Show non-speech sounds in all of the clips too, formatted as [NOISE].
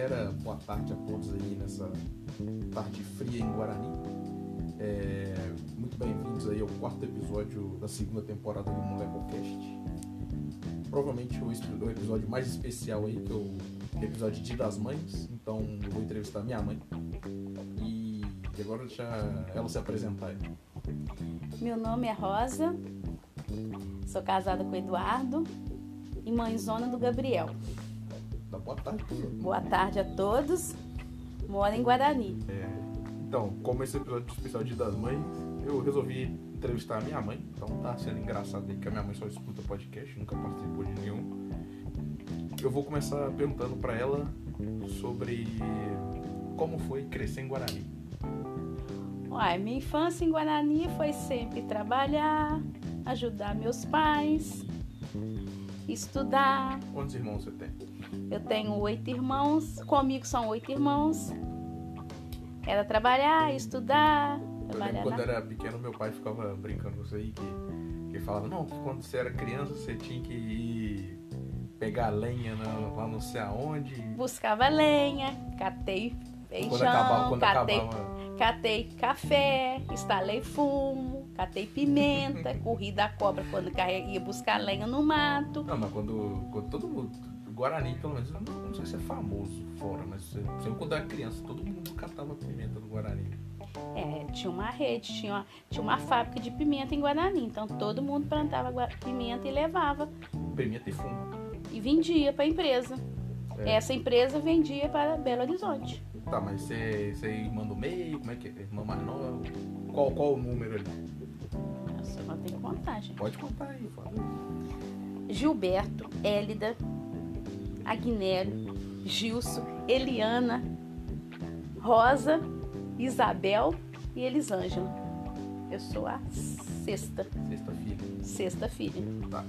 galera, boa tarde a todos aí nessa tarde fria em Guarani. É, muito bem-vindos aí ao quarto episódio da segunda temporada do MolecoCast. Provavelmente o, o episódio mais especial aí, que é o episódio Dia das Mães. Então eu vou entrevistar minha mãe. E agora deixa ela se apresentar aí. Meu nome é Rosa, sou casada com o Eduardo e mãezona do Gabriel. Dá boa tarde. Boa tarde a todos. Moro em Guarani. É, então, como esse episódio especial Dia das Mães, eu resolvi entrevistar a minha mãe. Então tá sendo engraçado aí que a minha mãe só escuta podcast, nunca participou de nenhum. Eu vou começar perguntando para ela sobre como foi crescer em Guarani. Uai, minha infância em Guarani foi sempre trabalhar, ajudar meus pais, estudar. Quantos irmãos você tem? Eu tenho oito irmãos, comigo são oito irmãos. Era trabalhar, estudar, trabalhar quando na... era pequeno, meu pai ficava brincando com isso aí, que, que falava, não, que quando você era criança você tinha que ir pegar lenha na- lá não sei aonde. Buscava lenha, catei feijão, Quando acabava, quando catei, acabava. catei café, instalei fumo, catei pimenta, corri da cobra quando ia buscar lenha no mato. Não, mas quando, quando todo mundo. Guarani, pelo menos, eu não, não sei se é famoso fora, mas eu- sempre quando era criança, todo mundo catava pimenta do Guarani. É, tinha uma rede, tinha uma, tinha uma fábrica de pimenta em Guarani, então todo mundo plantava pimenta e levava Pimenta e fumo. e vendia para a empresa. É. Essa empresa vendia para Belo Horizonte. Tá, mas você, você é irmã do meio, como é que é? Irmã mais nova? Qual, qual o número ali? Nossa, não tem contagem. Pode contar aí, fala. Gilberto, Hélida, Agnélio, Gilson, Eliana, Rosa, Isabel e Elisângela. Eu sou a sexta, Sexta-feira. sexta filha. Tá.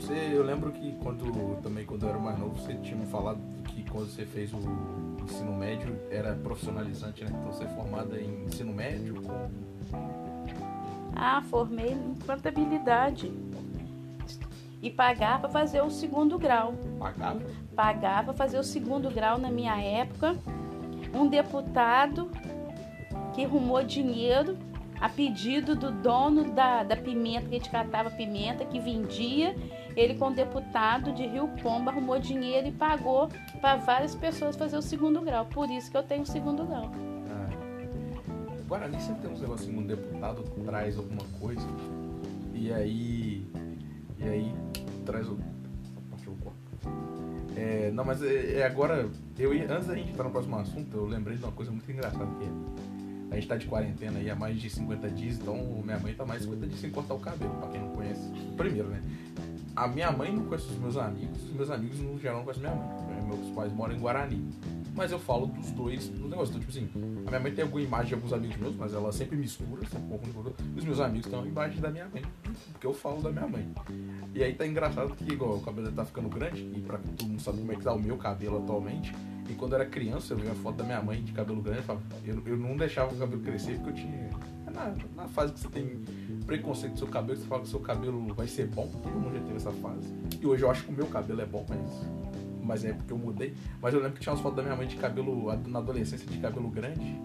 Você, eu lembro que quando também quando eu era mais novo, você tinha me falado que quando você fez o ensino médio era profissionalizante, né? Então você é formada em ensino médio Ah, formei em contabilidade. E pagar para fazer o segundo grau. pagava. Pagar para fazer o segundo grau na minha época. Um deputado que arrumou dinheiro a pedido do dono da, da pimenta, que a gente catava pimenta, que vendia. Ele, com o deputado de Rio Pomba, arrumou dinheiro e pagou para várias pessoas fazer o segundo grau. Por isso que eu tenho o segundo grau. Ah, Guarani sempre tem uns negocinhos, um deputado traz alguma coisa e aí. E aí traz o. É, não, mas é, é agora. Eu ia, antes da gente entrar no próximo assunto, eu lembrei de uma coisa muito engraçada que é, a gente tá de quarentena aí há mais de 50 dias, então minha mãe tá mais de 50 dias sem cortar o cabelo, pra quem não conhece. Primeiro, né? A minha mãe não conhece os meus amigos, os meus amigos no geral não conhecem minha mãe. Meus pais moram em Guarani. Mas eu falo dos dois no negócio. Então, tipo assim, a minha mãe tem alguma imagem de alguns amigos meus, mas ela sempre mistura, sempre confunde os meus amigos têm uma imagem da minha mãe, porque eu falo da minha mãe. E aí tá engraçado que, igual, o cabelo tá ficando grande, e pra que todo mundo sabe como é que tá o meu cabelo atualmente. E quando eu era criança, eu vi a foto da minha mãe de cabelo grande, eu, eu, não deixava o cabelo crescer porque eu tinha. é Na, na fase que você tem preconceito do seu cabelo, você fala que o seu cabelo vai ser bom, todo mundo já teve essa fase. E hoje eu acho que o meu cabelo é bom, mas mas é porque eu mudei. Mas eu lembro que tinha umas fotos da minha mãe de cabelo, na adolescência, de cabelo grande.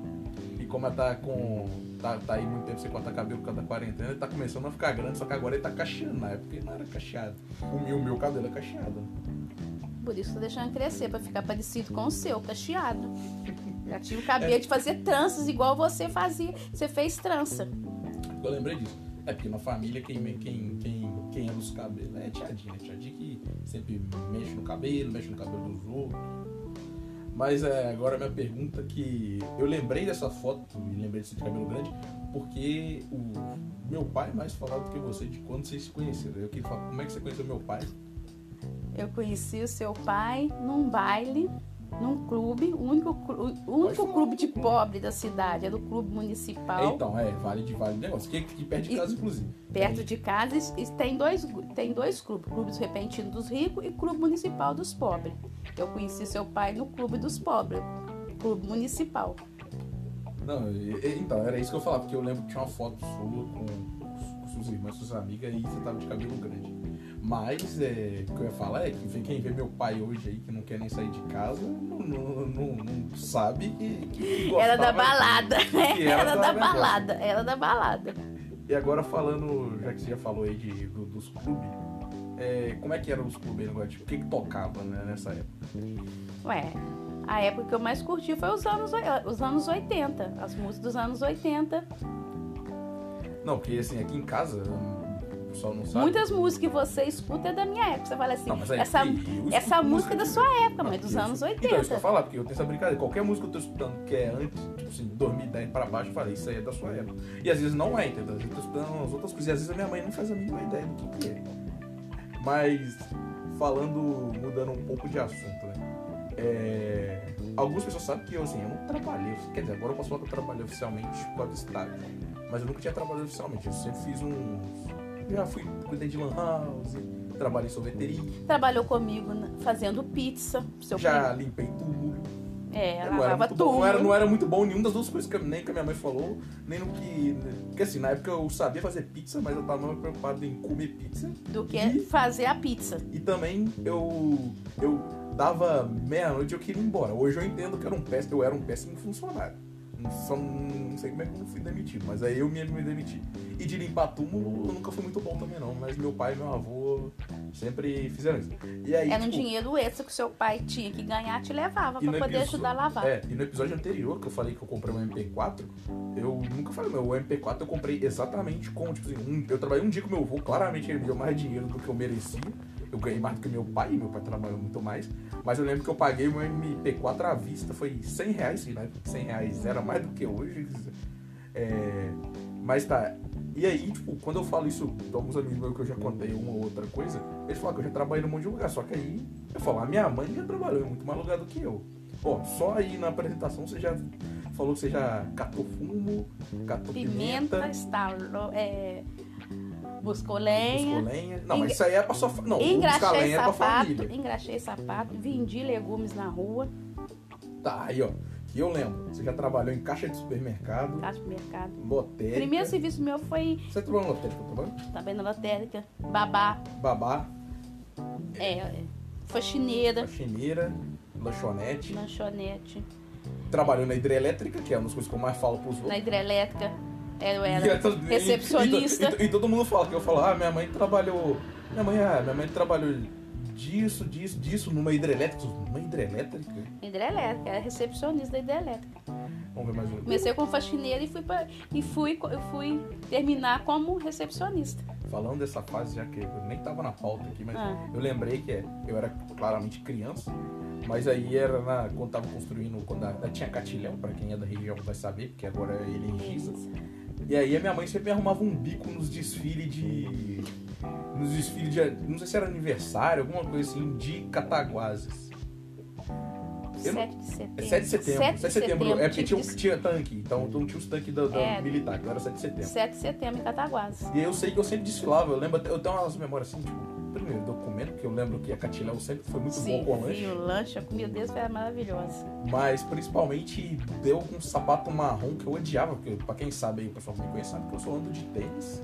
E como ela tá com. tá, tá aí muito tempo sem cortar cabelo por causa da quarentena, ele tá começando a ficar grande, só que agora ele tá cacheando. Na época ele não era cacheado. O meu, o meu cabelo é cacheado. Por isso tô deixando crescer, para ficar parecido com o seu, cacheado. [LAUGHS] Já tive o cabelo de fazer tranças igual você fazia. Você fez trança. Eu lembrei disso. É porque na família quem, quem, quem, quem é dos cabelos é tiadinha, né? Tiadinha que sempre mexe no cabelo, mexe no cabelo dos outros. Mas é, agora minha pergunta que eu lembrei dessa foto e lembrei desse de cabelo grande porque o meu pai é mais falado do que você de quando vocês se conheceram. Eu queria falar como é que você conheceu meu pai. Eu conheci o seu pai num baile, num clube, o único, o único clube de pobre da cidade, era o clube municipal. Então, é, vale de vale negócio. Que, que perto de casa, inclusive. Perto de casa e tem dois, tem dois clubes, Clube dos Repentinos dos Ricos e Clube Municipal dos Pobres. Eu conheci seu pai no Clube dos Pobres, Clube Municipal. Não, então, era isso que eu falava, porque eu lembro que tinha uma foto sua com os suas irmãs, suas amigas, e você tava de cabelo grande. Mas é, o que eu ia falar é que quem vê meu pai hoje aí, que não quer nem sair de casa, não, não, não, não sabe que, que Era da balada. que Era era da da negócio. balada. Era da balada. E agora falando, já que você já falou aí de, do- dos clubes, é, como é que eram os clubes agora? Tipo, o que, que tocava né, nessa época? Ué, a época que eu mais curti foi os anos, os anos 80. As músicas dos anos 80. Não, porque assim, aqui em casa, pessoal não sabe. Muitas músicas que você escuta é da minha época. Você fala assim, Não, aí, essa, essa música é da sua época, mas dos anos Então, isso que eu 80. falar, porque eu tenho essa brincadeira. Qualquer música que eu tô escutando que é antes, tipo assim, 2010 pra baixo, eu falei, isso aí é da sua época. E às vezes não é, entendeu? Às vezes eu tô escutando umas outras coisas. E às vezes a minha mãe não faz a mínima ideia do que, que é. Mas, falando, mudando um pouco de assunto, né? É, algumas pessoas sabem que eu, assim, eu não trabalhei. Quer dizer, agora eu posso falar que eu trabalhei oficialmente por causa do estágio. Mas eu nunca tinha trabalhado oficialmente. Eu sempre fiz uns. Já fui, cuidei de lan house, trabalhei em sorveteria, Trabalhou comigo fazendo pizza. Seu já limpei túmulo. É, Eu não, era muito bom, tudo. não, era, não era muito bom nenhuma das duas coisas, que, nem que a minha mãe falou, nem no que. Porque assim, na época eu sabia fazer pizza, mas eu tava mais preocupado em comer pizza. Do que E- fazer a pizza. E também eu. Eu dava meia-noite e eu queria ir embora. Hoje eu entendo que eu era um péssimo, eu era um péssimo funcionário. Não, só não sei como é que eu fui demitido, mas aí eu mesmo me demiti. E de limpar túmulo eu nunca fui muito bom também não, mas meu pai e meu avô sempre fizeram isso. E aí, Era um tipo, dinheiro extra que seu pai tinha que ganhar, te levava pra poder episo- ajudar a lavar. É, e no episódio anterior que eu falei que eu comprei um MP4, eu nunca falei, meu, o MP4 eu comprei exatamente com, tipo assim, um- eu trabalhei um dia com meu avô, claramente ele me deu mais dinheiro do que eu merecia. Eu ganhei mais do que meu pai, meu pai trabalhou muito mais. Mas eu lembro que eu paguei meu MP4 à vista, foi 100 reais, né? 100 reais era mais do que hoje. É, mas tá, e aí, tipo, quando eu falo isso pra alguns amigos meus que eu já contei uma ou outra coisa, eles falam que eu já trabalhei num monte de lugar. Só que aí, eu falo, a minha mãe já trabalhou em muito mais lugar do que eu. Ó, só aí na apresentação você já falou que você já catou fumo, catou Pimenta, pimenta, estalou, é, buscou lenha. buscou lenha. Não, mas isso aí é pra sua Não, Engraxei lenha é pra sapato, família. engraxei sapato, vendi legumes na rua, Tá, aí ó, que eu lembro. Você já trabalhou em caixa de supermercado, caixa de mercado. lotérica. Primeiro serviço meu foi Você trabalhou na lotérica também? também na lotérica, babá, Babá, é, é, faxineira, faxineira, lanchonete. lanchonete, Trabalhou na hidrelétrica, que é uma das coisas que eu mais falo pros outros. na hidrelétrica, eu E era é e- recepcionista. E, e- e todo mundo fala que eu falo, ah, minha mãe trabalhou. Minha mãe, ah, minha mãe trabalhou disso, disso, disso, numa hidrelétrica. Numa hidrelétrica? Hidrelétrica, era recepcionista da hidrelétrica. Vamos ver mais um. Comecei como faxineira e fui, pra, e fui, eu fui terminar como recepcionista. Falando dessa fase, já que eu nem tava na pauta aqui, mas Ah. eu lembrei que é, eu era claramente criança, mas aí era na, quando tava construindo, quando a, tinha Catilhão, pra quem é da região vai saber, porque agora ele é em Giza. E aí a minha mãe sempre me arrumava um bico nos desfiles de. Nos desfiles de. Não sei se era aniversário, alguma coisa assim, de Cataguases. Eu não- 7 de setembro. É 7 de setembro. 7 de setembro. É porque tinha, um- tinha tanque, então não tinha os tanques da, da É. militar, então era 7 de de- setembro. 7 de setembro em Cataguases. E eu sei que eu sempre desfilava, eu lembro, eu tenho umas memórias assim, tipo, primeiro documento, que eu lembro que a Catilhão sempre foi muito bom com lanche. Sim, o lanche, comida deles era maravilhosa. Mas principalmente deu com um sapato marrom que eu odiava, porque pra quem sabe aí, o pessoal que me conhece sabe que eu sou ando de tênis.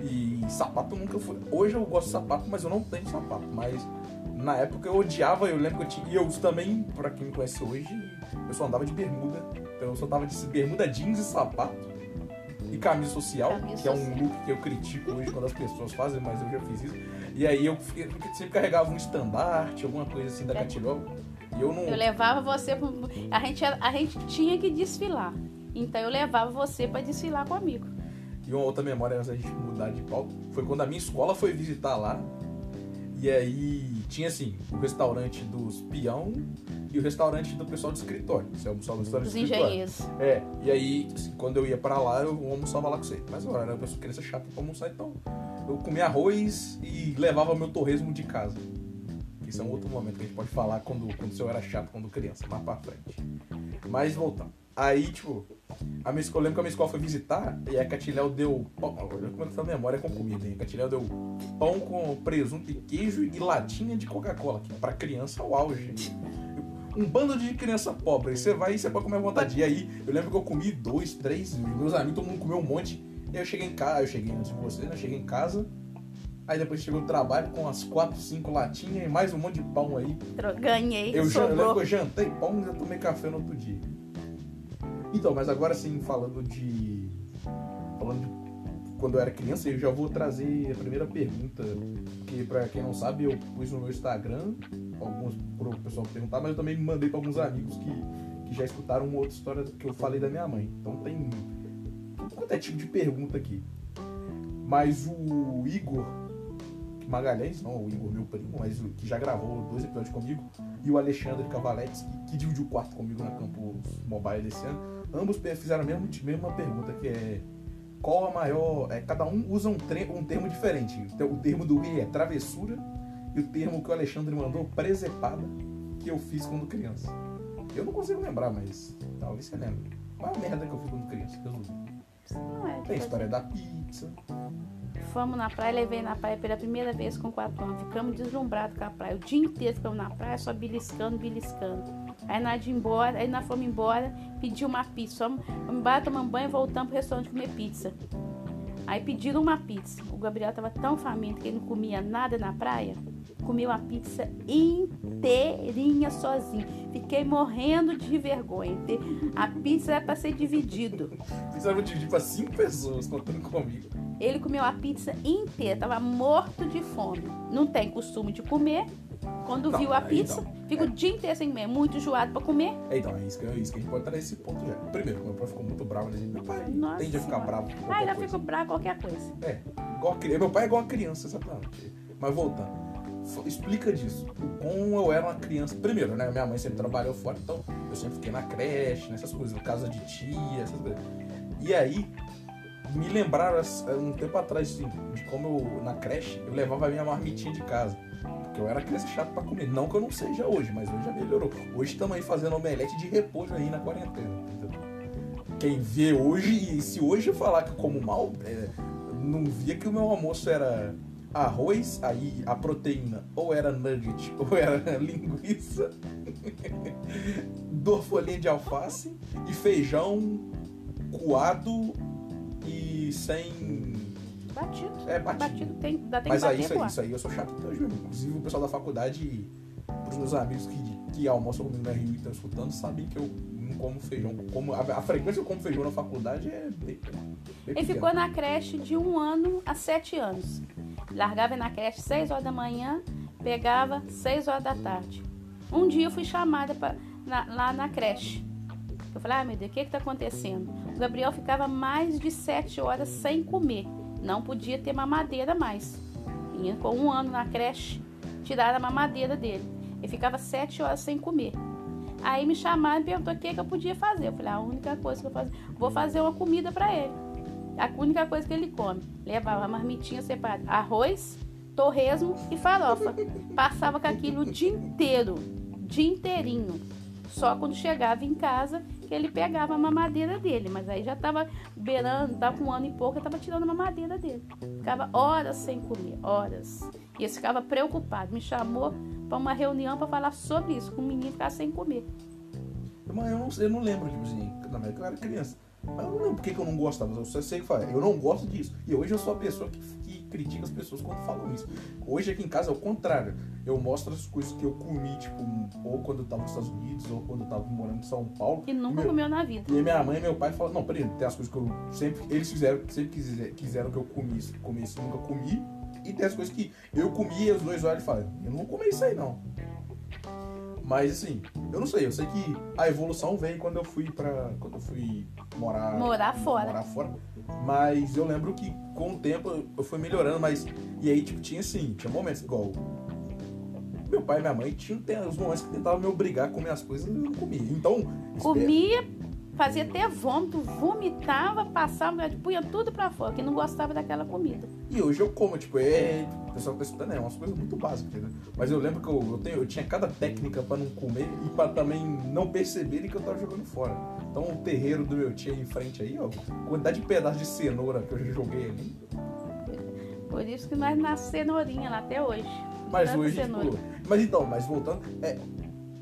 E sapato nunca foi. Hoje eu gosto de sapato, mas eu não tenho sapato. Mas na época eu odiava, eu lembro que eu tinha. E eu também, pra quem me conhece hoje, eu só andava de bermuda. Então eu só tava de bermuda jeans e sapato. E camisa social, Camisa que é um social. look que eu critico hoje quando as pessoas fazem, mas eu já fiz isso. E aí eu sempre carregava um estandarte, alguma coisa assim da É. Catilhó. E eu não. Eu levava você. pro- A gente, a gente tinha que desfilar. Então eu levava você pra desfilar comigo. E uma outra memória antes da gente mudar de pauta foi quando a minha escola foi visitar lá. E aí tinha assim, o restaurante dos peão e o restaurante do pessoal do escritório. Você almoçava no restaurante Os do escritório. engenheiros. É, e aí assim, quando eu ia pra lá, eu almoçava lá com você. Mas eu era uma criança chata pra almoçar, então eu comia arroz e levava meu torresmo de casa. Isso é um outro momento que a gente pode falar quando, quando eu era chato quando criança, mais pra frente. Mas voltando. Aí, tipo, a minha escola, eu lembro que a minha escola foi visitar e a Catilhau deu. Pão, olha como tá a memória com comida, hein? A Catilhau deu pão com presunto e queijo e latinha de Coca-Cola, que pra criança é o auge. Um bando de criança pobre. Aí você vai e você pode comer à vontade. E aí, eu lembro que eu comi dois, três, e meus amigos, todo mundo comeu um monte. Eu cheguei em casa, eu cheguei antes de você, né? Eu cheguei em casa. Aí depois chegou o trabalho com as 4, 5 latinhas e mais um monte de pão aí. Ganhei, Eu, jan- eu lembro sobrou. que eu jantei pão e ainda tomei café no outro dia. Então, mas agora sim, falando de. Falando de quando eu era criança, eu já vou trazer a primeira pergunta. Que pra quem não sabe, eu pus no meu Instagram, alguns pro pessoal perguntar, mas eu também mandei pra alguns amigos que, que já escutaram uma outra história que eu falei da minha mãe. Então tem. Quanto é tipo de pergunta aqui? Mas o Igor Magalhães, não o Igor, meu primo, mas o que já gravou dois episódios comigo, e o Alexandre Cavaletes, que, que dividiu o quarto comigo na Campus Mobile esse ano, ambos fizeram a mesma, mesma pergunta, que é qual a maior. é, cada um usa um, tre- um termo diferente. O termo do E é travessura, e o termo que o Alexandre mandou, presepada, que eu fiz quando criança. Eu não consigo lembrar, mas talvez você lembre. Qual a merda que eu fiz quando criança? Resumindo. Não é, Tem a tipo história da pizza. Fomos na praia, levei na praia pela primeira vez com quatro anos. Ficamos deslumbrados com a praia. O dia inteiro ficamos na praia, só beliscando, beliscando. Aí nós de embora, aí nós fomos embora, pedi uma pizza. Fomos, fomos embora, tomamos banho e voltamos pro restaurante comer pizza. Aí pediram uma pizza. O Gabriel tava tão faminto que ele não comia nada na praia. Comeu uma pizza inteirinha sozinho. Fiquei morrendo de vergonha. A pizza era para ser dividido. Precisava dividir pra cinco pessoas contando comigo. Ele comeu a pizza inteira, tava morto de fome. Não tem costume de comer. Quando Não, viu a aí pizza, não. fica o dia inteiro sem comer, muito enjoado pra comer. É, então, é isso, que, é isso que a gente pode estar nesse ponto já. Primeiro, meu pai ficou muito bravo, né? Meu pai Nossa tende a ficar bravo Ah, já coisa. fico bravo qualquer coisa. É, igual a criança. Meu pai é igual uma criança, exatamente. Mas voltando, explica disso. Como eu era uma criança. Primeiro, né? Minha mãe sempre trabalhou fora, então eu sempre fiquei na creche, nessas coisas, casa de tia, essas coisas. E aí, me lembraram assim, um tempo atrás, assim, de como eu, na creche, eu levava a minha marmitinha de casa. Porque eu era criança chata pra comer. Não que eu não seja hoje, mas hoje já melhorou. Hoje estamos aí fazendo omelete de repolho aí na quarentena, entendeu? Quem vê hoje, e se hoje eu falar que eu como mal, é, não via que o meu almoço era arroz, aí a proteína ou era nugget [LAUGHS] ou era linguiça, [LAUGHS] duas de alface e feijão coado e sem. Batido. É, batido. Batido tem, Mas que aí bater isso aí, isso aí eu sou chato até hoje mesmo. Inclusive o pessoal da faculdade, pros meus amigos que, que almoçam comigo na Rio e estão escutando, sabem que eu não como feijão. Como, a, a frequência que eu como feijão na faculdade é bem, bem Ele pequena. ficou na creche de um ano a sete anos. Largava na creche seis horas da manhã, pegava seis horas da tarde. Um dia eu fui chamada pra, na- lá na creche. Eu falei, ah, meu Deus, o que que tá acontecendo? O Gabriel ficava mais de sete horas sem comer. Não podia ter mamadeira mais. Com um ano na creche, tiraram a mamadeira dele. Ele ficava sete horas sem comer. Aí me chamaram e perguntou o que, que eu podia fazer. Eu falei, a única coisa que eu faço, vou fazer uma comida para ele. A única coisa que ele come. Levava marmitinha separada. Arroz, torresmo e farofa. Passava com aquilo o dia inteiro. Dia inteirinho. Só quando chegava em casa que ele pegava a mamadeira dele. Mas aí já tava beirando, tava com um ano e pouco, eu tava tirando a mamadeira dele. Ficava horas sem comer, horas. E ele ficava preocupado. Me chamou para uma reunião para falar sobre isso, com o menino ficar sem comer. Mas eu não, eu não lembro, tipo assim, na época eu era criança. Mas eu não lembro por que que eu não gostava. Eu só sei que eu não gosto disso. E hoje eu sou a pessoa que critica as pessoas quando falam isso. Hoje aqui em casa é o contrário. Eu mostro as coisas que eu comi, tipo, ou quando eu tava nos Estados Unidos, ou quando eu tava morando em São Paulo. E nunca Meu- comeu na vida. E minha mãe e meu pai falam, não, peraí, tem as coisas que eu sempre. Eles fizeram, sempre quiser- quiseram que eu comisse, comesse, nunca comi. E tem as coisas que eu comi e os dois olham e falam, eu não vou comer isso aí não. Mas assim, eu não sei, eu sei que a evolução veio quando eu fui para quando eu fui morar Morar fora. morar fora. Mas eu lembro que com o tempo eu- fui melhorando, mas e aí tipo tinha assim, tinha momentos igual meu pai e minha mãe tinham os momentos que tentavam me obrigar a comer as coisas e eu não comia. Então, Comia, fazia até vômito, vomitava, passava, punha tudo pra fora, que não gostava daquela comida. E hoje eu como, tipo, é. O pessoal tá escutando é umas coisas muito básicas, entendeu? Mas eu lembro que eu, eu, tenho, eu tinha cada técnica pra não comer e pra também não perceberem que eu tava jogando fora. Então o terreiro do meu tio aí em frente aí, ó, quantidade de pedaços de cenoura que eu já joguei ali. Por isso que nós na cenourinha lá até hoje. Mas hoje, tipo. Mas então, mas voltando, é.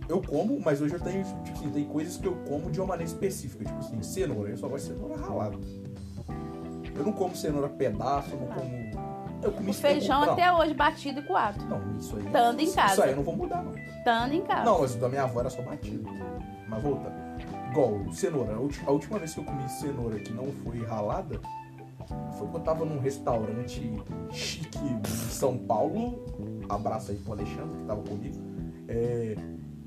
Eu como, mas hoje eu tenho, tipo assim, tem coisas que eu como de uma maneira específica. Tipo assim, cenoura, eu só gosto de cenoura ralada. Eu não como cenoura pedaço, eu não como. Eu comi O feijão até hoje batido e coado. Não, isso aí. Estando em Isso casa. aí eu não vou mudar, não. Estando em casa. Não, mas o da minha avó era só batido. Mas voltando. Igual, cenoura. A última vez que eu comi cenoura que não foi ralada foi quando eu tava num restaurante chique em São Paulo. Abraço aí pro Alexandre que tava comigo. É,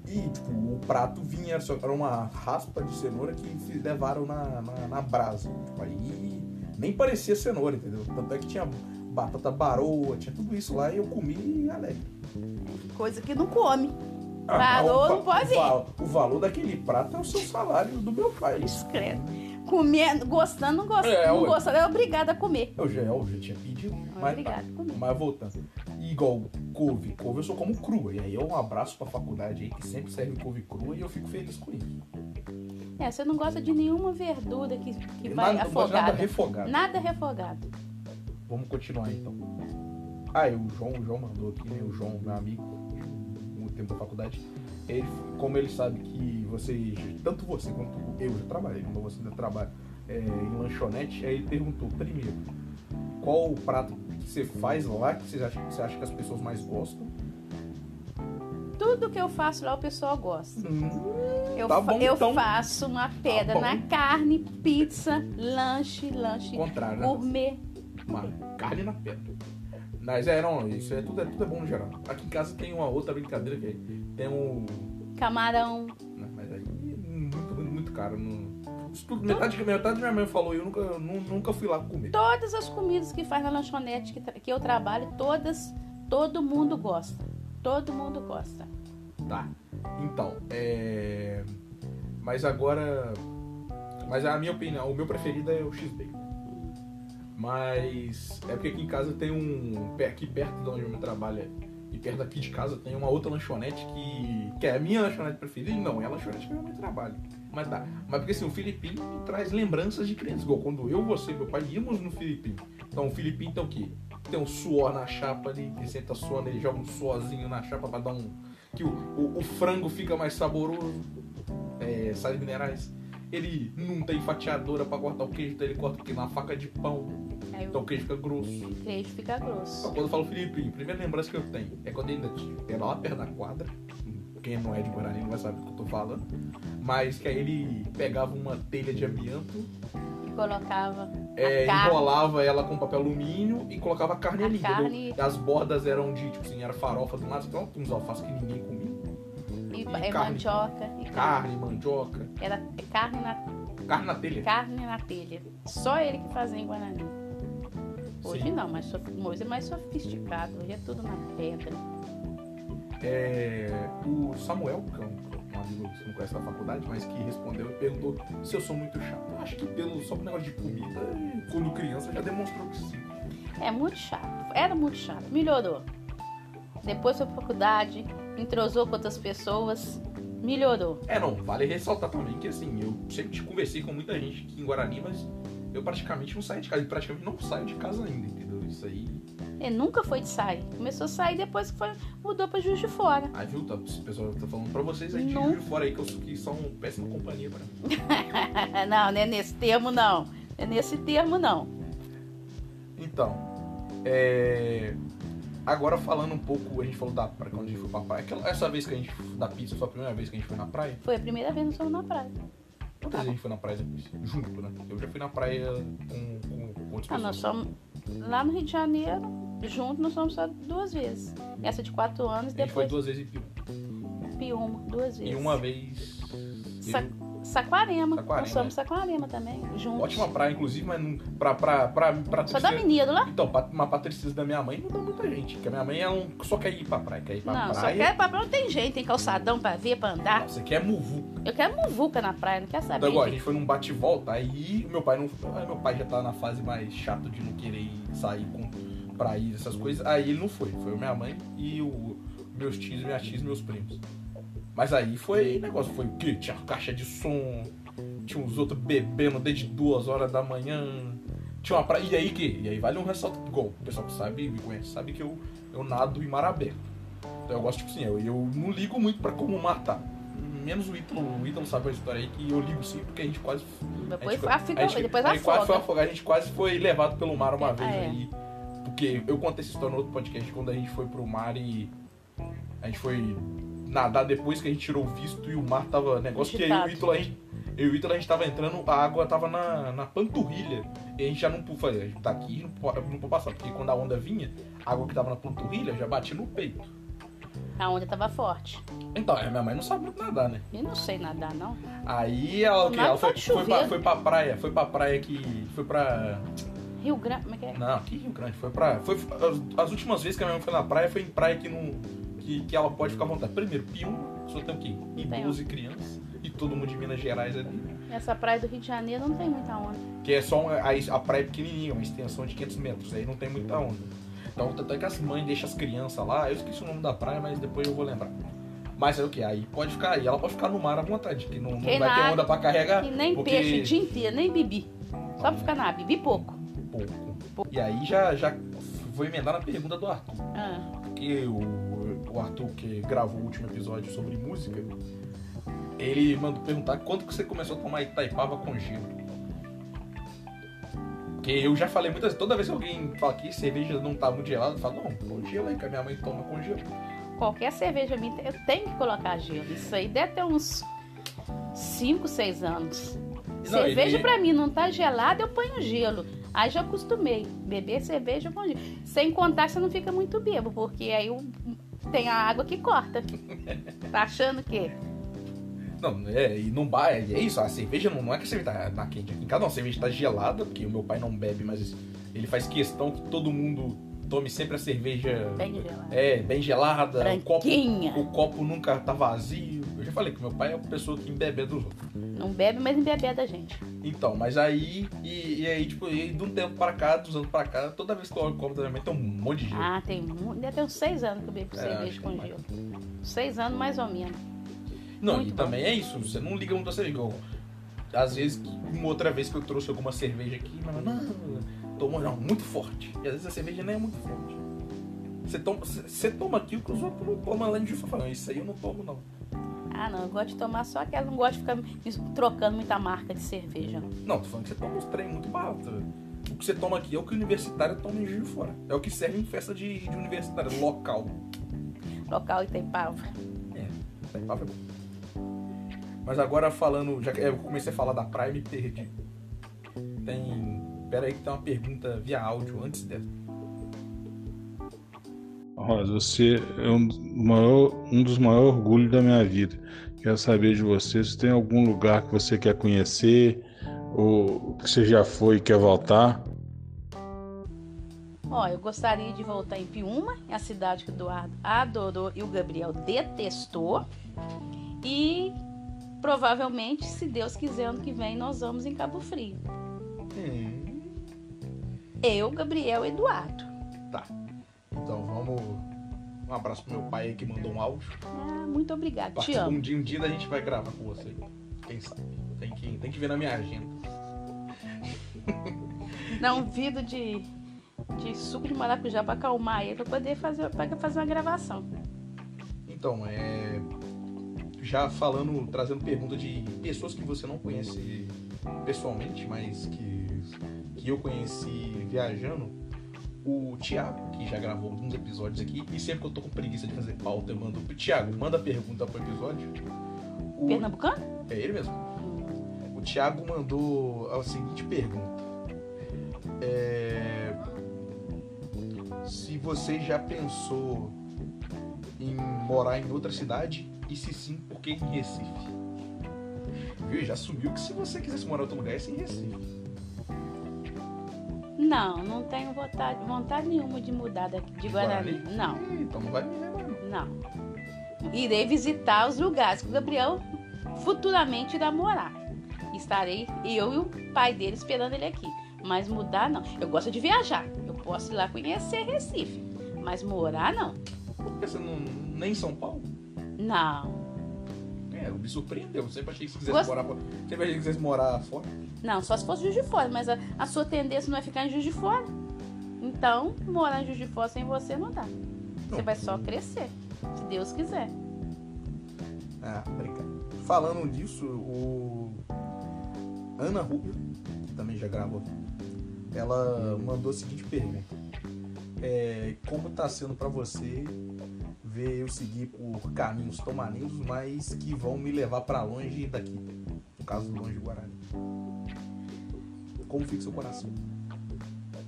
e, tipo, o prato vinha, só era uma raspa de cenoura que levaram na, na, na brasa. Tipo, aí nem parecia cenoura, entendeu? Tanto é que tinha batata baroa, tinha tudo isso lá e eu comi alegre. Coisa que não come. Ah, Valor o va- não pode o, o valor daquele prato é o seu salário do meu pai. Discreto. Comendo, gostando, não gostando. É, não gostando, é obrigada a comer. Eu já, eu já tinha pedido. Mas, Obrigada tá. a comer. mas voltando. Igual couve. Couve eu sou como crua. E aí é um abraço pra faculdade aí que sempre serve couve crua e eu fico feliz com isso. É, você não gosta de nenhuma verdura que, que vai nada, de nada afogada. refogado. Nada refogado. Vamos continuar então. Ah, e o João, o João mandou aqui, né? O João, meu amigo, muito tempo da faculdade. Ele, como ele sabe que você, tanto você quanto eu já trabalhei, como você ainda trabalha é, em lanchonete, aí ele perguntou primeiro, qual o prato que você faz lá que você acha, que você acha que as pessoas mais gostam? Tudo que eu faço lá o pessoal gosta. Hum, Eu, Tá bom, eu então. faço uma pedra bom. na carne, pizza, lanche, lanche contrário, né? gourmet. Uma carne na pedra. Mas é, não, isso é tudo, é tudo é bom no geral. Aqui em casa tem uma outra brincadeira que é, tem um Camarão. Né? Mas aí muito, muito caro. Não... Tudo, metade, metade minha mãe falou e eu nunca, eu nu- nunca fui lá comer. Todas as comidas que faz na lanchonete que, que eu trabalho, todas, todo mundo gosta. Todo mundo gosta. Tá. Então, é. Mas agora. Mas a minha opinião, o meu preferido é o X-Bacon. Mas é porque aqui em casa tem um. Aqui perto de onde eu trabalho e perto daqui de casa tem uma outra lanchonete que. que é a minha lanchonete preferida. E não, é a lanchonete que eu mãe trabalho. Mas tá. Mas porque assim, o Filipinho me traz lembranças de criança. Igual quando eu, você e meu pai íamos no Filipinho. Então o Filipinho tem o quê? Tem um suor na chapa ali, que senta suando, ele joga um suorzinho na chapa pra dar um. Que o, o, o frango fica mais saboroso. É, sais minerais. Ele não tem fatiadora pra cortar o queijo, então ele corta porque na faca de pão. Aí Então o o queijo fica grosso. queijo fica grosso. Então, quando eu falo Filipinho, a primeira lembrança que eu tenho é quando ele era lá perto da quadra. Quem não é de Guarani não vai saber o que eu tô falando. Mas que aí ele pegava uma telha de amianto, colocava é, enrolava ela com papel alumínio e colocava carne A ali, carne- entendeu? E as bordas eram de, tipo assim, era farofa do lado, então uns alfaces que ninguém comia. E, E é carne. mandioca. E carne. Mandioca, Era carne na, carne na telha. carne na telha. Só ele que fazia em Guarani. Hoje Sim. não, mas hoje é mais sofisticado. Hoje é tudo na pedra. É, o Samuel, um amigo que não conhece da faculdade, mas que respondeu e perguntou se eu sou muito chato. Eu acho que pelo só por negócio de comida, quando criança já demonstrou que sim. É muito chato. Era muito chato. Melhorou. Depois foi pra faculdade, entrosou com outras pessoas, melhorou. É, não, vale ressaltar também que assim, eu sempre conversei com muita gente aqui em Guarani, mas eu praticamente não saio de casa, e praticamente não saio de casa ainda, entendeu? Isso aí. Ele nunca foi de sair. Começou a sair depois que foi, mudou pra Juiz de Fora. Aí viu, tá, esse pessoal tá falando pra vocês aí de Não. Juiz de fora aí que, eu, que são péssima companhia pra mim. [LAUGHS] não, não é nesse termo não. Não é nesse termo não. Então, é. Agora falando um pouco, a gente falou da praia, quando a gente foi pra praia. Aquela, essa vez que a gente da pizza foi a primeira vez que a gente foi na praia. Foi a primeira vez que nós fomos na praia. Quantas vezes a gente foi na praia depois? Junto, né? Eu já fui na praia com, com, com outras Ah, nós pessoas. fomos lá no Rio de Janeiro, juntos nós fomos só duas vezes. Essa de quatro anos, A gente foi depois duas vezes em Pio. Piuma, duas vezes. E uma vez. Sa eu- Saquarema. Saquarema, Nós fomos Saquarema também, juntos. Ótima praia, inclusive, mas não, pra, pra, pra, pra Só da menina lá? Então, pra, mas pra tristeza da minha mãe não dá muita gente. Porque a minha mãe ela não, só quer ir pra praia, quer ir pra Não, só praia. quer pra não tem jeito, tem calçadão pra ver, pra andar. Não, Você quer muvu. Eu quero muvuca na praia, não quer saber. Então, igual, a gente foi num bate e volta, aí meu pai não. meu pai já tá na fase mais chata de não querer sair com pra ir, essas coisas. Aí ele não foi. Foi minha mãe e o meus tios, minhas tias e meus primos. Mas aí foi negócio, foi o quê? Tinha caixa de som, tinha uns outros bebendo desde duas horas da manhã. Tinha uma praia. E aí que? E aí vale um ressalto. Igual, o pessoal que sabe, me conhece, sabe que eu, eu nado em mar aberto. Então eu gosto, tipo assim, eu, eu não ligo muito pra como tá. menos o Ítalo, o Ítalo sabe a história aí, que eu ligo sim, porque a gente quase. Depois a gente, afiga, a gente, depois a gente quase foi afoga. afogar, a gente quase foi levado pelo mar uma vez é. aí. Porque eu contei essa história no outro podcast quando a gente foi pro mar e. A gente foi nadar depois que a gente tirou o visto e o mar tava. Negócio que eu e o Agitado. Ítalo, a gente. Eu e o Ítalo, a gente tava entrando, a água tava na, na panturrilha. E a gente já não pôde fazer, a gente tá aqui não pode, não pode passar, porque quando a onda vinha, a água que tava na panturrilha já batia no peito. A onda tava forte. Então, a minha mãe não sabe muito nadar, né? Eu não sei nadar, não. Aí ela, ela foi, foi, pra, foi pra praia, foi pra praia que. Foi pra. Rio Grande, como é que é? Não, que Rio Grande, foi pra. Foi, as, as últimas vezes que a minha mãe foi na praia foi em praia que não. Que, que ela pode ficar à vontade. Primeiro, Pium, só tem o quê? Idoso e crianças. E todo mundo de Minas Gerais ali. Essa praia do Rio de Janeiro não tem muita onda. Que é só uma, a, a praia pequenininha, uma extensão de 500 metros. Aí não tem muita onda. Então, tanto é que as mães deixam as crianças lá. Eu esqueci o nome da praia, mas depois eu vou lembrar. Mas é o que? Aí pode ficar aí. Ela pode ficar no mar à vontade, que não, não vai ter onda pra carregar. E nem porque... peixe o dia inteiro, nem bibi. Só pra ficar na água, bibi pouco. pouco. E aí já, já vou emendar na pergunta do Arthur. Ah, Porque o, o Arthur, que gravou o último episódio sobre música, ele mandou perguntar quando que você começou a tomar Itaipava com gelo. Porque eu já falei muitas toda vez que alguém fala que cerveja não tá muito gelada, eu falo, não, põe gelo aí, que a minha mãe toma com gelo. qualquer cerveja minha, eu tenho que colocar gelo. Isso aí deve ter uns 5, 6 anos. Não, cerveja ele- pra mim não tá gelada, eu ponho gelo. Aí já acostumei. Beber cerveja com gelo. Sem contar que você não fica muito bebo, porque aí o- tem a água que corta. Tá achando que? Não, é, e não vai, é isso, a cerveja não, não é que a cerveja tá na quente aqui em casa, não, a cerveja tá gelada, porque o meu pai não bebe, mas ele faz questão que todo mundo tome sempre a cerveja Bem gelada. É, bem gelada, o copo, o copo nunca tá vazio. Eu falei que meu pai é uma pessoa que embebe dos outros. Não bebe, mas embebe da gente. Então, mas aí, e, e aí, tipo, e de um tempo pra cá, dos anos pra cá, toda vez que eu olho o copo da minha mãe tem um monte de gelo. Ah, tem muito. Deve ter uns 6 anos que eu bebo É, cerveja acho com é gelo. 6 anos mais ou menos. não, muito e bom. também é isso, você não liga muito a cerveja. Às vezes, uma outra vez que eu trouxe alguma cerveja aqui, mãe, não, tomou não, muito forte. E às vezes a cerveja nem é muito forte. Você toma, você toma aqui o que os outros não tomam lá de fala, não, isso aí eu não tomo não. Ah, não. Eu gosto de tomar só aquela. Não gosto de ficar trocando muita marca de cerveja. não. Tô falando que você toma uns trem muito barato. O que você toma aqui é o que o universitário toma em Juiz de Fora. É o que serve em festa de, de universitário, local. Local Itaipava. É, Itaipava é bom. Mas agora falando, já que eu comecei a falar da praia e me perdi. Tem. Pera aí que tem uma pergunta via áudio antes dessa. Rosa, você é um, maior, um dos maiores orgulhos da minha vida. Quero saber de você se tem algum lugar que você quer conhecer ou que você já foi e quer voltar. Ó, eu gostaria de voltar em Piúma, é a cidade que o Eduardo adorou e o Gabriel detestou. E provavelmente, se Deus quiser, ano que vem nós vamos em Cabo Frio. Hum, Eu, Gabriel e Eduardo. tá. Um abraço pro meu pai aí que mandou um áudio. Ah, muito obrigada, te amo. Um dia, um dia a gente vai gravar com você. Quem sabe? Tem que, tem que ver na minha agenda. [LAUGHS] Não, um vidro de, de suco de maracujá pra acalmar ele, pra poder fazer, pra fazer uma gravação. Então, é. Já falando, trazendo pergunta de pessoas que você não conhece pessoalmente, mas que, que eu conheci viajando. O Thiago, que já gravou alguns episódios aqui, e sempre que eu tô com preguiça de fazer pauta, eu mando pro Thiago, manda pergunta pro episódio. O- Pernambucano? É ele mesmo. O Thiago mandou a seguinte pergunta. É, Se você já pensou em morar em outra cidade e se sim, por que em Recife? Viu? Já assumiu que se você quisesse morar em outro lugar, é em Recife. Não, não tenho vontade, vontade nenhuma de mudar daqui de Guarani. Não, Ih, Então não vai levar, não. não. Irei visitar os lugares que o Gabriel futuramente irá morar. Estarei eu e o pai dele esperando ele aqui. Mas mudar, não. Eu gosto de viajar. Eu posso ir lá conhecer Recife. Mas morar, não. Por que você não. nem em São Paulo? Não. É, me surpreendeu. Sempre achei que você quisesse Gosto- morar fora. Sempre achei que você quisesse morar fora. Não, só se fosse Juiz de Fora. Mas a, a sua tendência não é ficar em Juiz de Fora. Então, morar em Juiz de Fora sem você não dá. Você Não. vai só crescer. Se Deus quiser. Ah, obrigado. Falando disso, o Ana Rubio, que também já gravou aqui, ela mandou a seguinte pergunta. É, como tá sendo para você ver eu seguir por caminhos tão maneiros, mas que vão me levar para longe daqui, no caso longe de Guarani? Como fica seu coração?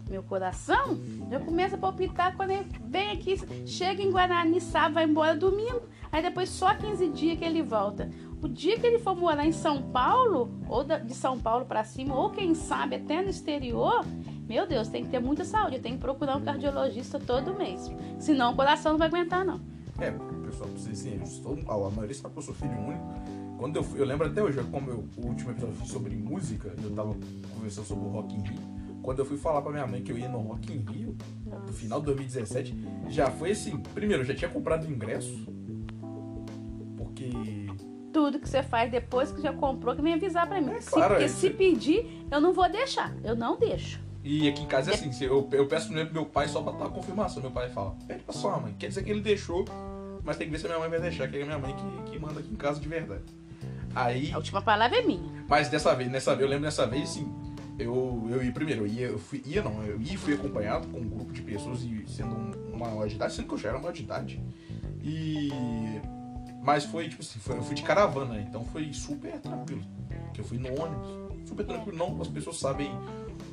Meu coração já começa a palpitar quando ele vem aqui, chega em Guarani, sábado, vai embora domingo, aí depois só 15 dias que ele volta. O dia que ele for morar em São Paulo, ou de São Paulo para cima, ou quem sabe até no exterior, meu Deus, tem que ter muita saúde. Tem que procurar um cardiologista todo mês. Senão o coração não vai aguentar, não. É, pessoal, pra ser sincero, a maioria sabe que eu sou filho único. Quando eu fui, eu lembro até hoje, como eu, o último episódio foi sobre música, eu tava conversando sobre o Rock in Rio. Quando eu fui falar pra minha mãe que eu ia no Rock in Rio, no final de 2017, já foi assim, primeiro, eu já tinha comprado ingresso, porque tudo que você faz depois que já comprou, que vem avisar pra mim. É, Se- claro, porque é, se pedir, eu não vou deixar. Eu não deixo. E aqui em casa é assim, eu, eu peço primeiro pro meu pai só pra dar confirmação. Meu pai fala, pede pra sua mãe. Quer dizer que ele deixou, mas tem que ver se a minha mãe vai deixar, que é a minha mãe que, que manda aqui em casa de verdade. Aí, A última palavra é minha. mas dessa vez, nessa vez, eu lembro dessa vez, assim, eu, eu ia primeiro, eu ia, eu fui, ia não, eu ia e fui acompanhado com um grupo de pessoas e sendo um, um maior de idade, sendo que eu já era maior de idade. E. Mas foi, tipo assim, foi- eu fui de caravana, então foi super tranquilo. Que eu fui no ônibus. Super tranquilo, não, as pessoas sabem.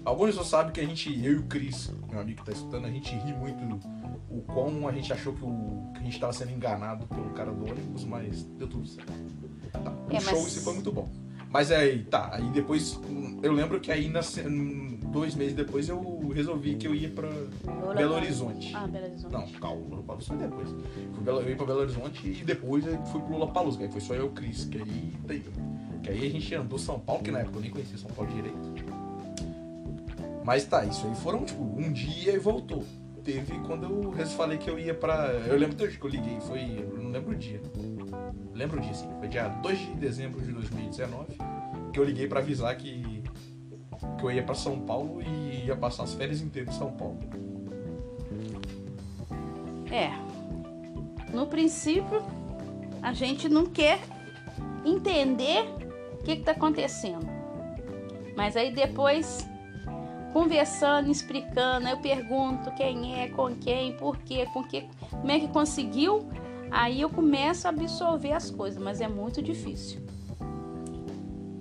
Algumas pessoas sabem que a gente, eu e o Cris, meu amigo que tá escutando, a gente ri muito o quão a gente achou que, o, que a gente tava sendo enganado pelo cara do ônibus, mas deu tudo certo. Tá, O É, mas- show esse foi muito bom. Mas aí, tá, aí depois, eu lembro que aí, na, se- hum, dois meses depois, eu resolvi que eu ia pra Lola- Belo Horizonte. Ah, Belo Horizonte. Não, calma, Lula Palusa foi depois. Belo- eu ia pra Belo Horizonte e depois eu fui pro Lula Palusa, que aí foi só eu e o Cris, que aí daí, que aí a gente andou São Paulo, que na época eu nem conhecia São Paulo direito. Mas tá, isso aí foram tipo um dia e voltou. Teve quando eu falei que eu ia pra. Eu lembro até hoje que eu liguei, foi. Eu não lembro o dia. Lembro o dia, sim. Foi dia 2 de dezembro de 2019 que eu liguei pra avisar que. que eu ia pra São Paulo e ia passar as férias inteiras em São Paulo. É. No princípio, a gente não quer entender o que está acontecendo. Mas aí depois, conversando, explicando, eu pergunto quem é, com quem, por quê, com que, como é que conseguiu. Aí eu começo a absorver as coisas, mas é muito difícil.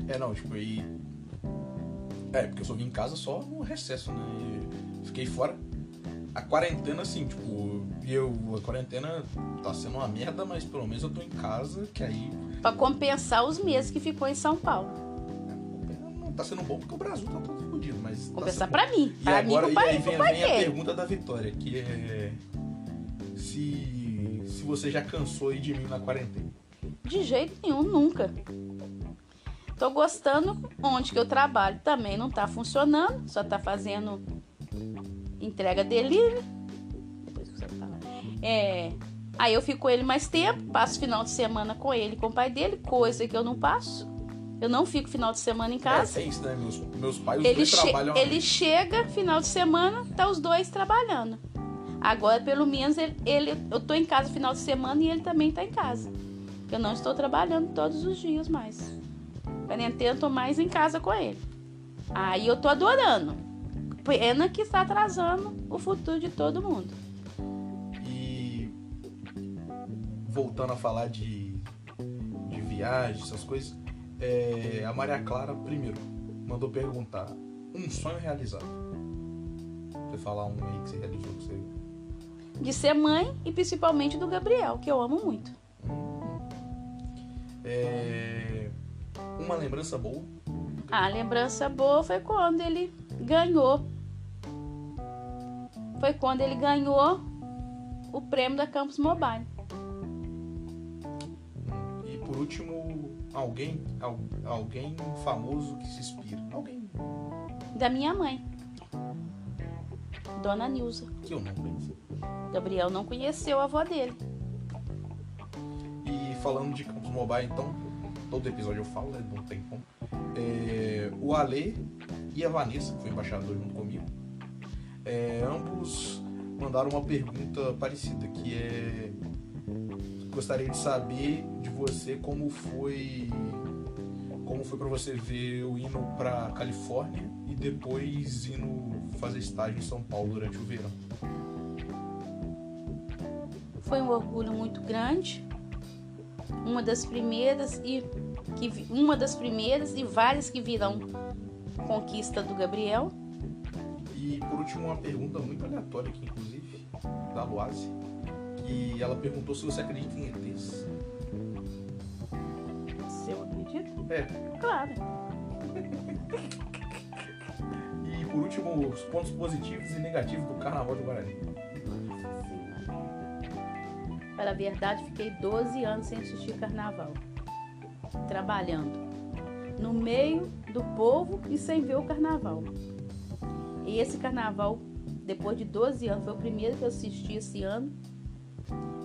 É, não, tipo, aí. É, porque eu só vim em casa só no recesso, né? E fiquei fora. A quarentena, assim, tipo, eu. A quarentena tá sendo uma merda, mas pelo menos eu tô em casa, que aí. Para compensar os meses que ficou em São Paulo. né, Não tá sendo bom porque o Brasil tá todo fodido, mas. tá Compensar sendo- para mim. E Para mim, agora pro e pai, aí pro vem, pai vem a pergunta da Vitória, que é. Se. Se você já cansou aí de mim na quarentena. De jeito nenhum, nunca. Tô gostando onde que eu trabalho também não tá funcionando, só tá fazendo entrega delivery. Depois que você fala. É, aí eu fico com ele mais tempo, passo final de semana com ele, e com o pai dele, coisa que eu não passo. Eu não fico final de semana em É, casa. tem isso, né? Meus, meus pais, os Ele, trabalham. ele chega final de semana, tá os dois trabalhando. Agora, pelo menos, ele, ele- eu tô em casa final de semana e ele também tá em casa. Eu não estou trabalhando todos os dias mais. Quarentena, eu tô mais em casa com ele. Aí eu tô adorando. Pena que está atrasando o futuro de todo mundo. E voltando a falar de, de viagem, essas coisas, é, a Maria Clara, primeiro, mandou perguntar um sonho realizado. Você falar um aí que você realizou que você. De ser mãe e principalmente do Gabriel, que eu amo muito. É, uma lembrança boa. A lembrança boa foi quando ele ganhou. Foi quando ele ganhou o prêmio da Campus Mobile. E por último, alguém, al- alguém famoso que se inspira. Alguém Da minha mãe. Dona Nilza. que eu não conheço. Gabriel não conheceu a avó dele. E falando de Campus Mobile, então, todo episódio eu falo, né? Não tem como. É, o Ale e a Vanessa, que foi embaixador junto comigo, é, ambos mandaram uma pergunta parecida, que é gostaria de saber de você como foi como foi para você ver o indo para Califórnia e depois indo fazer estágio em São Paulo durante o verão. Foi um orgulho muito grande. Uma das primeiras e que uma das primeiras e várias que virão conquista do Gabriel. E por último uma pergunta muito aleatória aqui inclusive da Luase, que ela perguntou se você acredita em ETs. Se eu acredito? É. Claro. E por último, os pontos positivos e negativos do Carnaval de Guarani. Nossa Senhora. Para a verdade, fiquei 12 anos sem assistir carnaval. Trabalhando. No meio do povo e sem ver o carnaval. E esse carnaval, depois de 12 anos, foi o primeiro que eu assisti esse ano.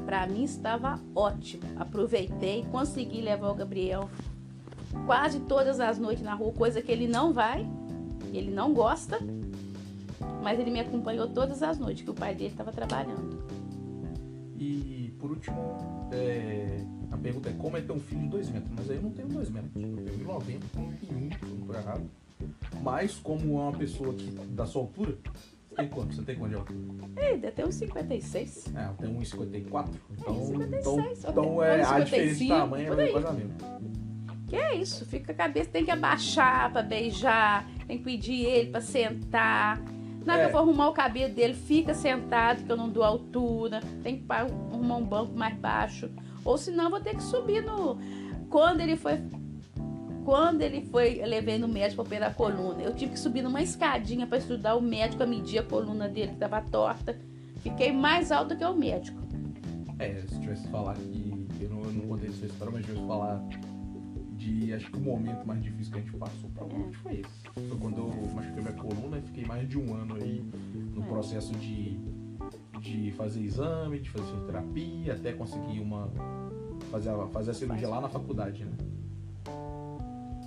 Para mim estava ótimo. Aproveitei, consegui levar o Gabriel quase todas as noites na rua, coisa que ele não vai, ele não gosta, mas ele me acompanhou todas as noites que o pai dele estava trabalhando. E por último, é, a pergunta é como é ter um filho de 2 metros? Mas aí eu não tenho 2 metros, eu tenho 1,90, 1,91, se não estou errado. Mas como é uma pessoa que, da sua altura, tem quanto? Você tem quanto de altura? Ei, deve ter uns 56. É, eu tenho 1,54. Então, 56, então, eu então tenho é, a 1,55, diferença de tamanho é quase a mesma. Que é isso, fica a cabeça, tem que abaixar pra beijar, tem que pedir ele pra sentar. Na hora É. que eu for arrumar o cabelo dele, fica sentado, que eu não dou altura. Tem que arrumar um banco mais baixo. Ou senão eu vou ter que subir no. Quando ele foi. Quando ele foi, eu levei no médico pra operar a coluna. Eu tive que subir numa escadinha pra estudar o médico a medir a coluna dele, que tava torta. Fiquei mais alta que o médico. É, se tivesse falar que. Eu não, eu não contei essa história, mas se tivesse falar de. Acho que o momento mais difícil que a gente passou provavelmente foi esse. Foi quando eu machuquei minha coluna e fiquei mais de um ano aí no É. processo de, de fazer exame, de fazer terapia, até conseguir uma. fazer a, fazer a cirurgia lá na faculdade, né?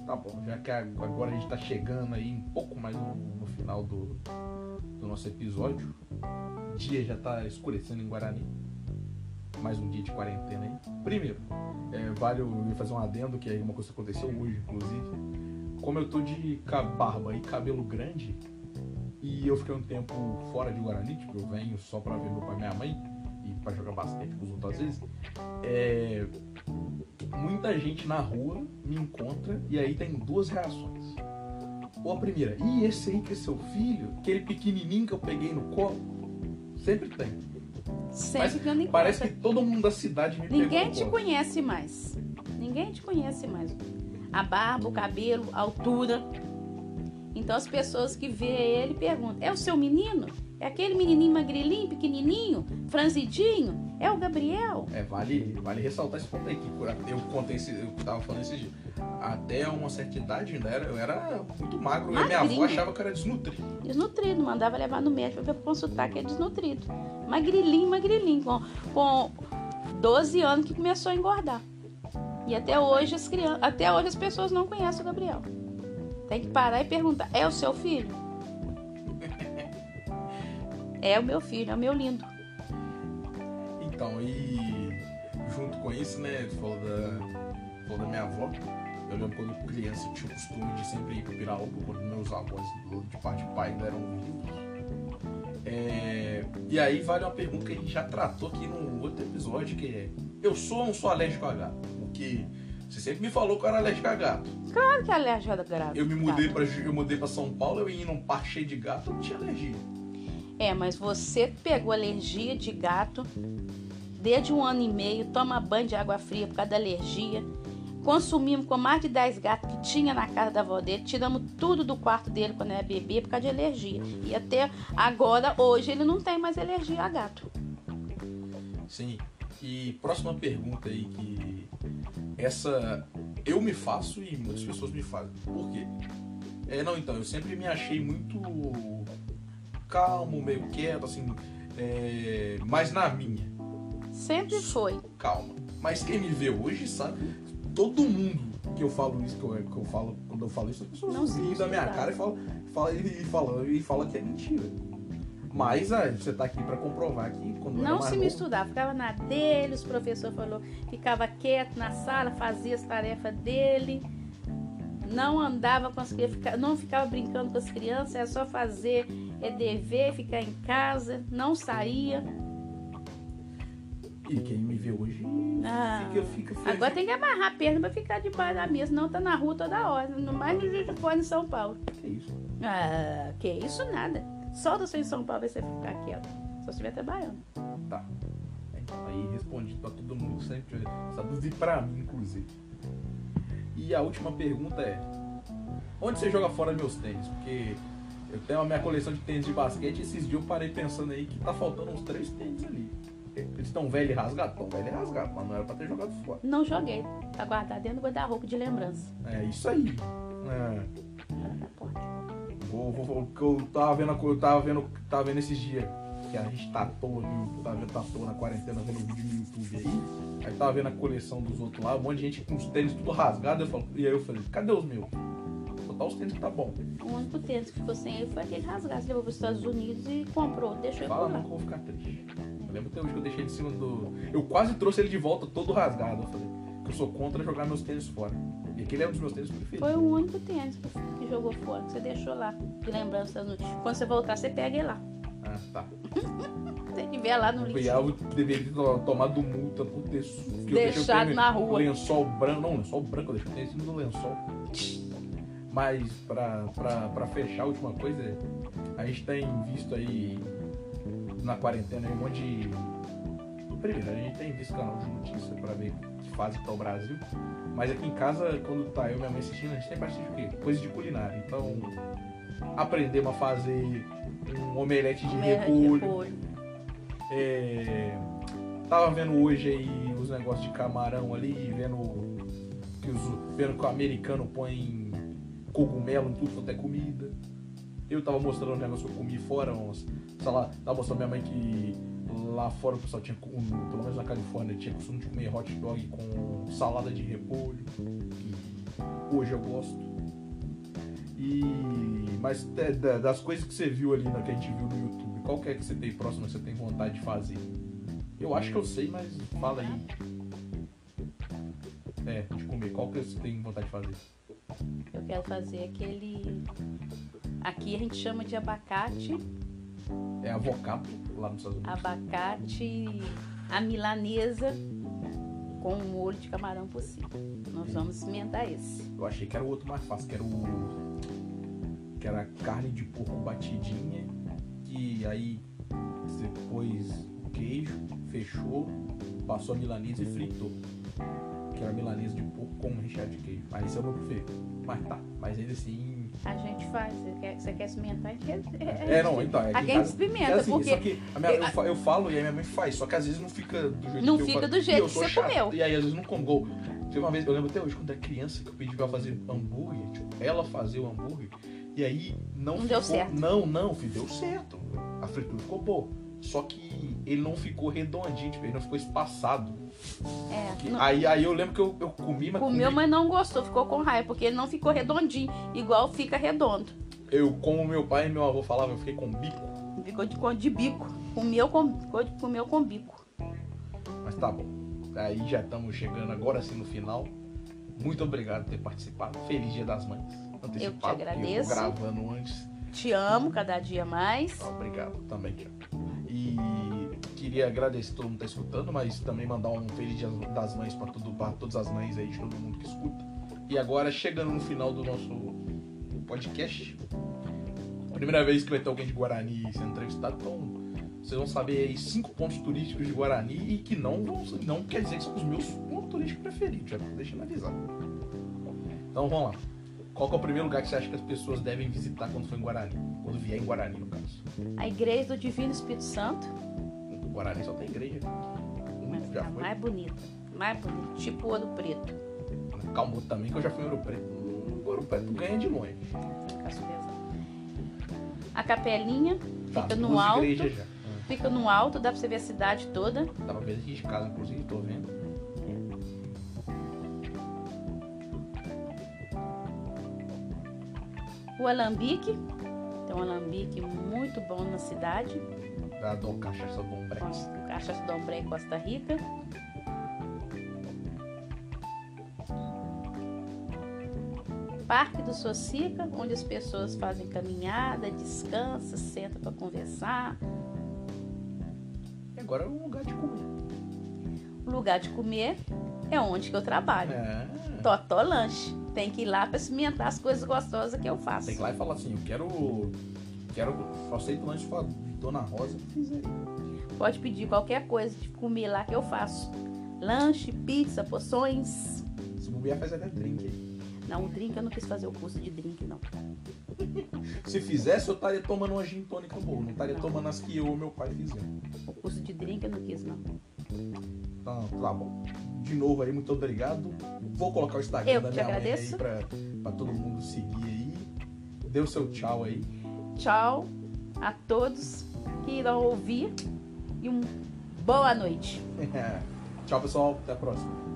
Tá bom, já que agora a gente tá chegando aí um pouco mais no, no final do, do nosso episódio. O dia já tá escurecendo em Guarani mais um dia de quarentena aí. Primeiro, é, vale eu fazer um adendo, que é uma coisa que aconteceu hoje, inclusive. Como eu tô de barba e cabelo grande, e eu fiquei um tempo fora de Guarani, tipo, eu venho só pra ver meu pai e minha mãe, e pra jogar basquete com os outros às vezes, é, muita gente na rua me encontra, e aí tem duas reações. Ou a primeira, e esse aí que é seu filho? Aquele pequenininho que eu peguei no colo? Sempre tem. Sempre não Parece que todo mundo da cidade me Ninguém te conhece mais. Ninguém te conhece mais. A barba, o cabelo, a altura. Então as pessoas que vê ele perguntam: é o seu menino? É aquele menininho magrelinho, pequenininho, franzidinho? É o Gabriel? É, vale, vale ressaltar esse ponto aí, que eu contei esse, eu tava falando esse dia. Até uma certa idade ainda era, eu era muito magro, e minha avó Magrinho. achava que eu era desnutrido. Desnutrido, mandava levar no médico para consultar que é desnutrido. Magrilinho, magrilinho, com, com 12 anos que começou a engordar. E até hoje as crianças, até hoje as pessoas não conhecem o Gabriel. Tem que parar e perguntar: é o seu filho? É o meu filho, é o meu lindo. Então, e junto com isso, né, você falou da, falou da minha avó. Eu lembro quando criança eu tinha o costume de sempre ir pro Piraúba, quando meus avós de parte de pai ainda eram vivos. É, e aí vale uma pergunta que a gente já tratou aqui num outro episódio, que é eu sou ou não sou alérgico a gato? Porque você sempre me falou que eu era alérgico a gato. Claro que é alergia grave. Eu me mudei pra, eu mudei pra São Paulo, eu ia num parque cheio de gato, eu não tinha alergia. É, mas você pegou alergia de gato desde um ano e meio, toma banho de água fria por causa da alergia. Consumimos com mais de 10 gatos que tinha na casa da avó dele, tiramos tudo do quarto dele quando era bebê por causa de alergia. E até agora, hoje, ele não tem mais alergia a gato. Sim. E próxima pergunta aí que essa eu me faço e muitas pessoas me fazem. Por quê? É, não, então, eu sempre me achei muito calmo, meio quieto, assim, é, mas na minha, Sempre foi. calma. Mas quem me vê hoje sabe, todo mundo que eu falo isso, que eu, que eu falo, quando eu falo isso, as pessoas riem da minha cara e falam fala, e, fala, e fala que é mentira. Mas ah, você tá aqui pra comprovar que quando eu Não mais se novo- misturava, ficava na dele, os professor falou, ficava quieto na sala, fazia as tarefas dele, não andava com as crianças, não ficava brincando com as crianças, era só fazer é dever, ficar em casa, não saía. E quem me vê hoje Ah, fica, fica feliz. Agora tem que amarrar a perna pra ficar debaixo da mesa, não tá na rua toda hora, no mais no Juiz de Fora, em São Paulo. Que isso? Ah, que isso nada. Só você em São Paulo vai você ficar quieto. Só se estiver trabalhando. Tá. Então, aí respondi pra todo mundo sempre. Essa dúvida pra mim, inclusive. E a última pergunta é: Onde você joga fora meus tênis? Porque eu tenho a minha coleção de tênis de basquete e esses dias eu parei pensando aí que tá faltando uns três tênis ali. Eles estão velho e rasgado? Estão velho e rasgado, mas não era pra ter jogado fora. Não joguei. Tá guardado dentro do guarda-roupa de lembrança. É isso aí. É. Tá. Vou, vou, vou, que eu tava vendo, eu tava vendo, tava vendo esses dias que a gente tá à toa, no, tava vendo tá toa na quarentena, vendo vídeo no YouTube aí. Aí tava vendo a coleção dos outros lá, um monte de gente com os tênis tudo rasgado. Eu falo, e aí eu falei, cadê os meus? Tá os tênis que tá bom. O único tênis que ficou sem ele foi aquele rasgado. Você levou para os Estados Unidos e comprou. Deixou ele Fala não que eu vou ficar triste. Eu lembro até hoje que eu deixei ele em cima do. Eu quase trouxe ele de volta todo rasgado. Eu falei, que eu sou contra jogar meus tênis fora. E aquele é um dos meus tênis preferidos. Foi o único tênis que que jogou fora. Que você deixou lá. De lembrança das. Quando você voltar, você pega ele lá. Ah, tá. [LAUGHS] Se tiver lá no lixo. Bial deveria ter to- tomado multa por ter que eu Deixado na rua. Lençol branco. Não, lençol branco, eu deixei o tênis em cima do lençol. Mas pra fechar, a última coisa. A gente tem visto aí na quarentena um monte de. Primeiro, a gente tem visto canal de notícia pra ver que fase que tá o Brasil. Mas aqui em casa, quando tá eu e minha mãe assistindo, a gente sempre assiste o quê? Coisa de culinária. Então, aprendemos a fazer um omelete de de repolho. repolho. É, tava vendo hoje aí os negócios de camarão ali, vendo que, os, vendo que o americano põe cogumelo em tudo quanto é comida. Eu tava mostrando um negócio que eu comi fora, uns, sei lá, tava mostrando minha mãe que lá fora o pessoal tinha, pelo menos na Califórnia, tinha costume de comer hot dog com salada de repolho, que hoje eu gosto. E mas da- da- das coisas que você viu ali na que a gente viu no YouTube, qual que é que você tem próximo que você tem vontade de fazer? Eu acho que eu sei, mas fala aí. É, de comer, qual que você tem vontade de fazer? Eu quero fazer aquele. Aqui a gente chama de abacate. É avocado lá nos Estados Unidos. Abacate, a milanesa com um molho de camarão por cima. Nós vamos experimentar esse. Eu achei que era o outro mais fácil, que era o. Que era carne de porco batidinha. Que aí você pôs o queijo, fechou, passou a milanesa e fritou. Que era milanesa de porco com recheado de queijo. Mas esse é o meu preferido. Mas tá, mas ainda assim. A gente faz. Você quer, você quer experimentar? A quer, É, não, então. É a gente casa- experimenta, é assim, porque Só que a minha- eu, eu falo e a minha mãe faz, só que às vezes não fica do jeito Não que eu fica do jeito que você chato, comeu. E aí às vezes não gol. Teve uma vez, eu lembro até hoje, quando era criança, que eu pedi pra ela fazer hambúrguer, tipo, ela fazer o hambúrguer, e aí não, Não ficou. deu certo. Não, não, filho, deu certo. A fritura ficou boa. Só que ele não ficou redondinho, tipo, ele não ficou espaçado. É, Que- não- Aí, aí eu lembro que eu, eu comi, mas comeu, comi, mas não gostou, ficou com raiva, porque ele não ficou redondinho, igual fica redondo. eu, como meu pai e meu avô falavam, eu fiquei com bico. Ficou de, de bico. Comeu com, ficou de- comeu com bico. Mas tá bom. Aí já estamos chegando agora sim no final. Muito obrigado por ter participado. Feliz Dia das Mães. Antecipado, Eu te agradeço. Eu gravando antes. Te amo cada dia mais. Obrigado também, Tiago. Queria agradecer todo mundo que tá escutando, mas também mandar um Feliz Dia das Mães para todas as mães aí, de todo mundo que escuta. E agora, chegando no final do nosso podcast, primeira vez que vai ter alguém de Guarani sendo entrevistado, então vocês vão saber aí cinco pontos turísticos de Guarani e que não, vão, não quer dizer que são os meus pontos turísticos preferidos, já deixa eu avisar. Então vamos lá. Qual é o primeiro lugar que você acha que as pessoas devem visitar quando for em Guarani? Quando vier em Guarani, no caso. A igreja do Divino Espírito Santo. Guarani só tem igreja. Mas já tá foi. mais bonita. Mais bonita. Tipo Ouro Preto. Calmo também, que eu já fui em Ouro Preto. Ouro Preto ganha de longe. A capelinha Tá, fica no alto. Fica no alto, dá pra você ver a cidade toda. Dá pra ver aqui de casa, inclusive, tô vendo. O Alambique. Tem um alambique muito bom na cidade. Da do Cachaça Dom Brex. Cachaça Dom Brex, Costa Rica. Parque do Socica, onde as pessoas fazem caminhada, descansam, sentam para conversar. E agora é um lugar de comer. O lugar de comer é onde que eu trabalho. É. Totó Lanche. Tem que ir lá para experimentar as coisas gostosas que eu faço. Tem que ir lá e falar assim, eu quero. Quero. Só aceito lanche com a Dona Rosa. Fiz aí. Pode pedir qualquer coisa de comer lá que eu faço. Lanche, pizza, poções. Se bobear, faz até drink aí. Não, drink eu não quis fazer o curso de drink, não. Se fizesse, eu estaria tomando uma gin tônica boa. Não estaria tomando as que eu ou meu pai fizeram. O curso de drink eu não quis, não. Então, tá bom. De novo aí, muito obrigado. Vou colocar o Instagram Eu da que minha mãe agradeço. aí pra, pra todo mundo seguir aí. Dê o seu tchau aí. Tchau a todos que irão ouvir e uma boa noite. [LAUGHS] tchau, pessoal. Até a próxima.